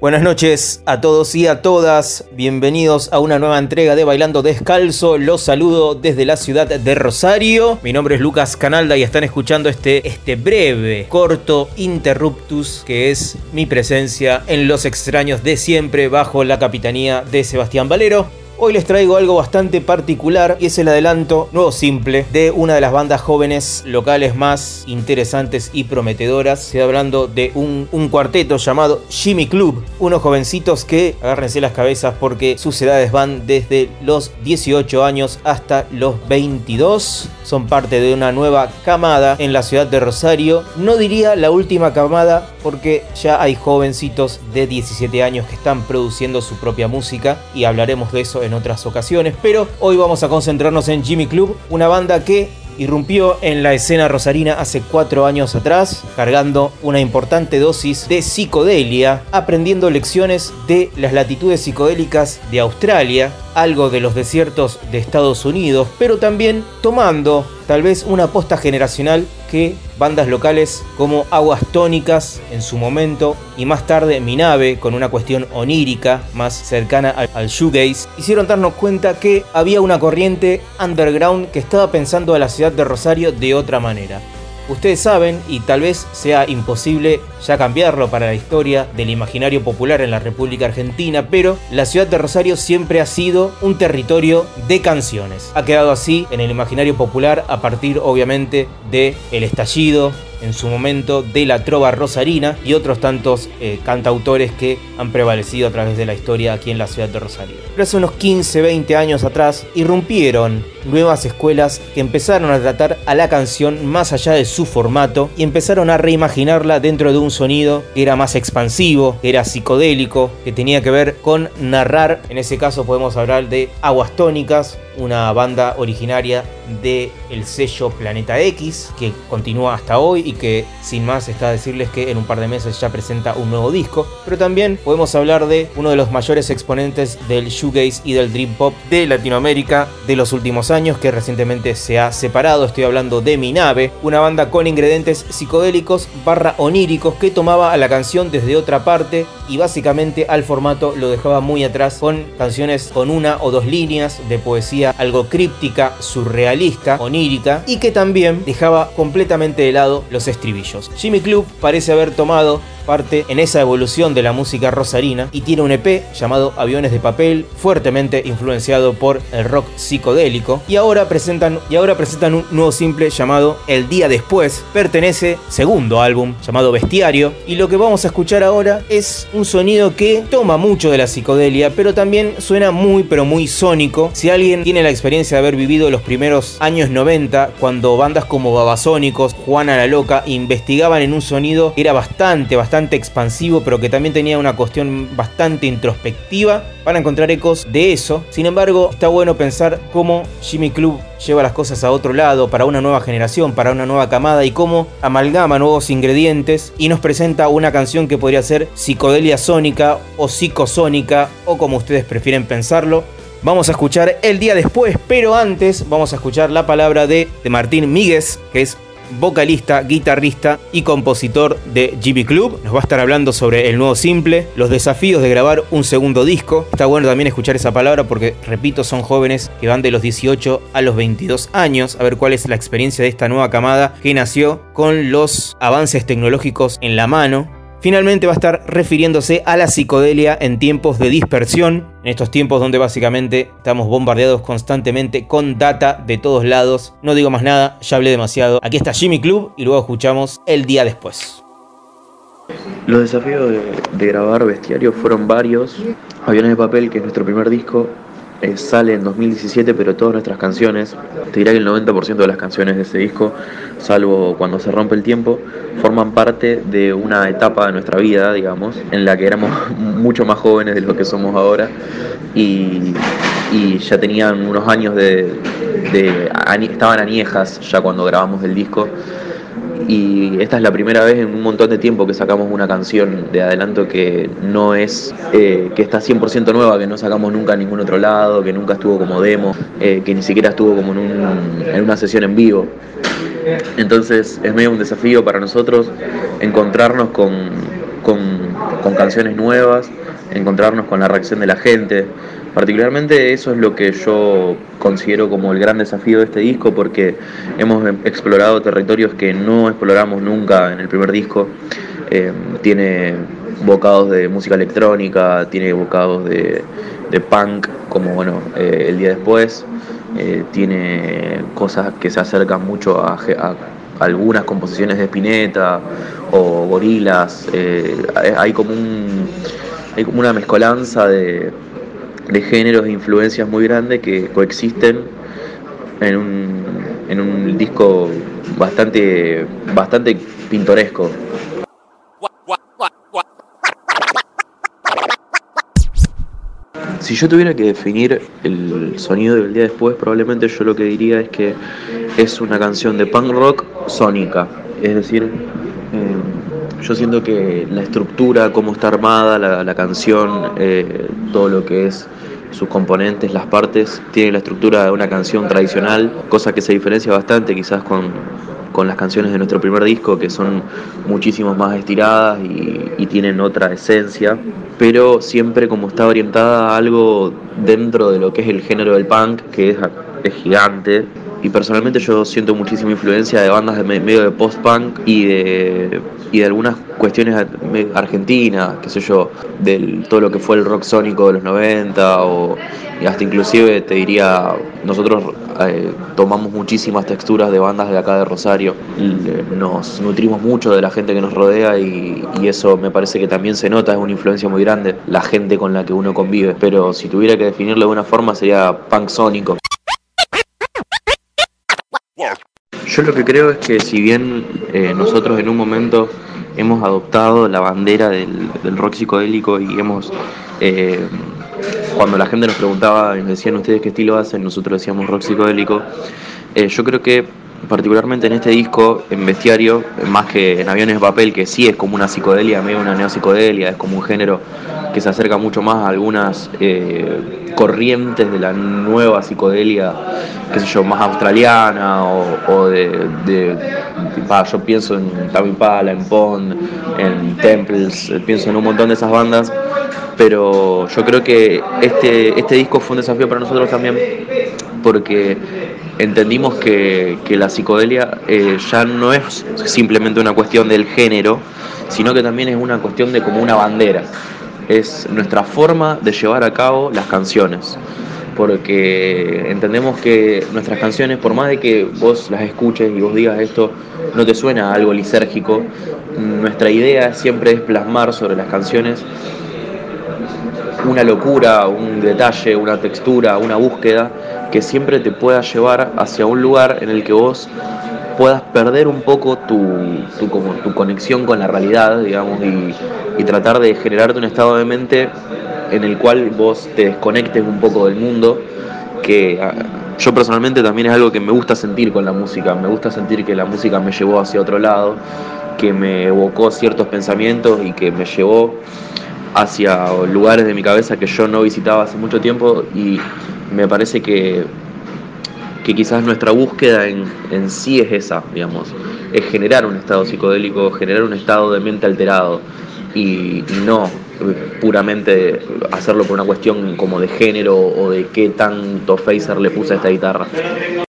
Buenas noches a todos y a todas, bienvenidos a una nueva entrega de Bailando Descalzo, los saludo desde la ciudad de Rosario, mi nombre es Lucas Canalda y están escuchando este, este breve, corto interruptus que es mi presencia en Los extraños de siempre bajo la capitanía de Sebastián Valero. Hoy les traigo algo bastante particular y es el adelanto nuevo simple de una de las bandas jóvenes locales más interesantes y prometedoras. Estoy hablando de un, un cuarteto llamado Jimmy Club. Unos jovencitos que, agárrense las cabezas porque sus edades van desde los 18 años hasta los 22. Son parte de una nueva camada en la ciudad de Rosario. No diría la última camada porque ya hay jovencitos de 17 años que están produciendo su propia música y hablaremos de eso en otras ocasiones, pero hoy vamos a concentrarnos en Jimmy Club, una banda que irrumpió en la escena rosarina hace cuatro años atrás, cargando una importante dosis de psicodelia, aprendiendo lecciones de las latitudes psicodélicas de Australia, algo de los desiertos de Estados Unidos, pero también tomando tal vez una aposta generacional que bandas locales como Aguas Tónicas en su momento y más tarde Minave con una cuestión onírica más cercana al, al shoegaze hicieron darnos cuenta que había una corriente underground que estaba pensando a la ciudad de Rosario de otra manera. Ustedes saben, y tal vez sea imposible ya cambiarlo para la historia del imaginario popular en la República Argentina, pero la ciudad de Rosario siempre ha sido un territorio de canciones. Ha quedado así en el imaginario popular a partir obviamente de el estallido, en su momento de la trova rosarina y otros tantos eh, cantautores que han prevalecido a través de la historia aquí en la ciudad de Rosario. Pero hace unos 15, 20 años atrás irrumpieron nuevas escuelas que empezaron a tratar a la canción más allá de su formato y empezaron a reimaginarla dentro de un sonido que era más expansivo, que era psicodélico, que tenía que ver con narrar, en ese caso podemos hablar de Aguas Tónicas, una banda originaria de el sello Planeta X que continúa hasta hoy y que sin más está a decirles que en un par de meses ya presenta un nuevo disco, pero también podemos hablar de uno de los mayores exponentes del shoegaze y del dream pop de Latinoamérica de los últimos años que recientemente se ha separado, estoy hablando de Mi Nave, una banda con ingredientes psicodélicos barra oníricos que tomaba a la canción desde otra parte y básicamente al formato lo dejaba muy atrás con canciones con una o dos líneas de poesía algo críptica, surrealista, onírica y que también dejaba completamente de lado los estribillos. Jimmy Club parece haber tomado parte en esa evolución de la música rosarina y tiene un EP llamado Aviones de Papel, fuertemente influenciado por el rock psicodélico y ahora presentan y ahora presentan un nuevo simple llamado El día después, pertenece segundo álbum llamado Bestiario y lo que vamos a escuchar ahora es un sonido que toma mucho de la psicodelia, pero también suena muy pero muy sónico. Si alguien tiene la experiencia de haber vivido los primeros años 90 cuando bandas como Babasónicos, Juana la Loca investigaban en un sonido que era bastante bastante expansivo, pero que también tenía una cuestión bastante introspectiva, para encontrar ecos de eso. Sin embargo, está bueno pensar cómo Jimmy Club lleva las cosas a otro lado, para una nueva generación, para una nueva camada, y cómo amalgama nuevos ingredientes y nos presenta una canción que podría ser psicodelia sónica o psicosónica, o como ustedes prefieren pensarlo. Vamos a escuchar el día después, pero antes vamos a escuchar la palabra de, de Martín Míguez, que es vocalista, guitarrista y compositor de GB Club. Nos va a estar hablando sobre el nuevo simple, los desafíos de grabar un segundo disco. Está bueno también escuchar esa palabra porque, repito, son jóvenes que van de los 18 a los 22 años. A ver cuál es la experiencia de esta nueva camada que nació con los avances tecnológicos en la mano Finalmente va a estar refiriéndose a la psicodelia en tiempos de dispersión, en estos tiempos donde básicamente estamos bombardeados constantemente con data de todos lados. No digo más nada, ya hablé demasiado. Aquí está Jimmy Club y luego escuchamos el día después. Los desafíos de, grabar Bestiario fueron varios. Aviones de Papel, que es nuestro primer disco, eh, sale en 2017, pero todas nuestras canciones, te dirá que el 90% de las canciones de ese disco, salvo cuando se rompe el tiempo, forman parte de una etapa de nuestra vida, digamos, en la que éramos mucho más jóvenes de lo que somos ahora. Y, y ya tenían unos años de, de, estaban añejas ya cuando grabamos el disco y esta es la primera vez en un montón de tiempo que sacamos una canción de adelanto que no es, eh, que está 100% nueva, que no sacamos nunca en ningún otro lado, que nunca estuvo como demo, eh, que ni siquiera estuvo como en, un, en una sesión en vivo. Entonces es medio un desafío para nosotros encontrarnos con, con, con canciones nuevas, encontrarnos con la reacción de la gente. Particularmente eso es lo que yo considero como el gran desafío de este disco porque hemos explorado territorios que no exploramos nunca en el primer disco. Eh, tiene bocados de música electrónica, tiene bocados de, punk, como bueno, eh, el día después, eh, tiene cosas que se acercan mucho a, algunas composiciones de Spinetta o gorilas, hay como un hay como una mezcolanza de, de géneros e influencias muy grandes que coexisten en un, en un disco bastante, bastante pintoresco. Si yo tuviera que definir el sonido del día después, probablemente yo lo que diría es que es una canción de punk rock sónica. Es decir, yo siento que la estructura, cómo está armada la, canción, eh, todo lo que es sus componentes, las partes, tiene la estructura de una canción tradicional, cosa que se diferencia bastante quizás con, con las canciones de nuestro primer disco, que son muchísimo más estiradas y, y, tienen otra esencia, pero siempre como está orientada a algo dentro de lo que es el género del punk, que es, es gigante, y personalmente yo siento muchísima influencia de bandas de medio de post-punk y de, y de algunas cuestiones argentinas, qué sé yo, de todo lo que fue el rock sónico de los 90 o y hasta inclusive te diría, nosotros eh, tomamos muchísimas texturas de bandas de acá de Rosario, nos nutrimos mucho de la gente que nos rodea y, y eso me parece que también se nota, es una influencia muy grande, la gente con la que uno convive, pero si tuviera que definirlo de una forma sería punk sónico. Yo lo que creo es que si bien eh, nosotros en un momento hemos adoptado la bandera del, rock psicodélico y hemos, eh, cuando la gente nos preguntaba y nos decían ustedes qué estilo hacen, nosotros decíamos rock psicodélico, eh, yo creo que particularmente en este disco, en Bestiario, más que en Aviones de Papel, que sí es como una psicodelia, medio una neopsicodelia, es como un género que se acerca mucho más a algunas eh, corrientes de la nueva psicodelia, qué sé yo, más australiana o, de, yo pienso en Tami Pala, en Pond, en Temples, pienso en un montón de esas bandas, pero yo creo que este, este disco fue un desafío para nosotros también porque entendimos que, la psicodelia eh, ya no es simplemente una cuestión del género, sino que también es una cuestión de como una bandera. Es nuestra forma de llevar a cabo las canciones. Porque entendemos que nuestras canciones, por más de que vos las escuches y vos digas esto, no te suena algo lisérgico, nuestra idea siempre es plasmar sobre las canciones una locura, un detalle, una textura, una búsqueda que siempre te pueda llevar hacia un lugar en el que vos puedas perder un poco tu, como, tu conexión con la realidad, digamos, y, tratar de generarte un estado de mente en el cual vos te desconectes un poco del mundo, que ah, yo personalmente también es algo que me gusta sentir con la música, me gusta sentir que la música me llevó hacia otro lado, que me evocó ciertos pensamientos y que me llevó hacia lugares de mi cabeza que yo no visitaba hace mucho tiempo y me parece que, que quizás nuestra búsqueda en, en sí es esa, digamos, es generar un estado psicodélico, generar un estado de mente alterado y, no puramente hacerlo por una cuestión como de género o de qué tanto phaser le puse a esta guitarra.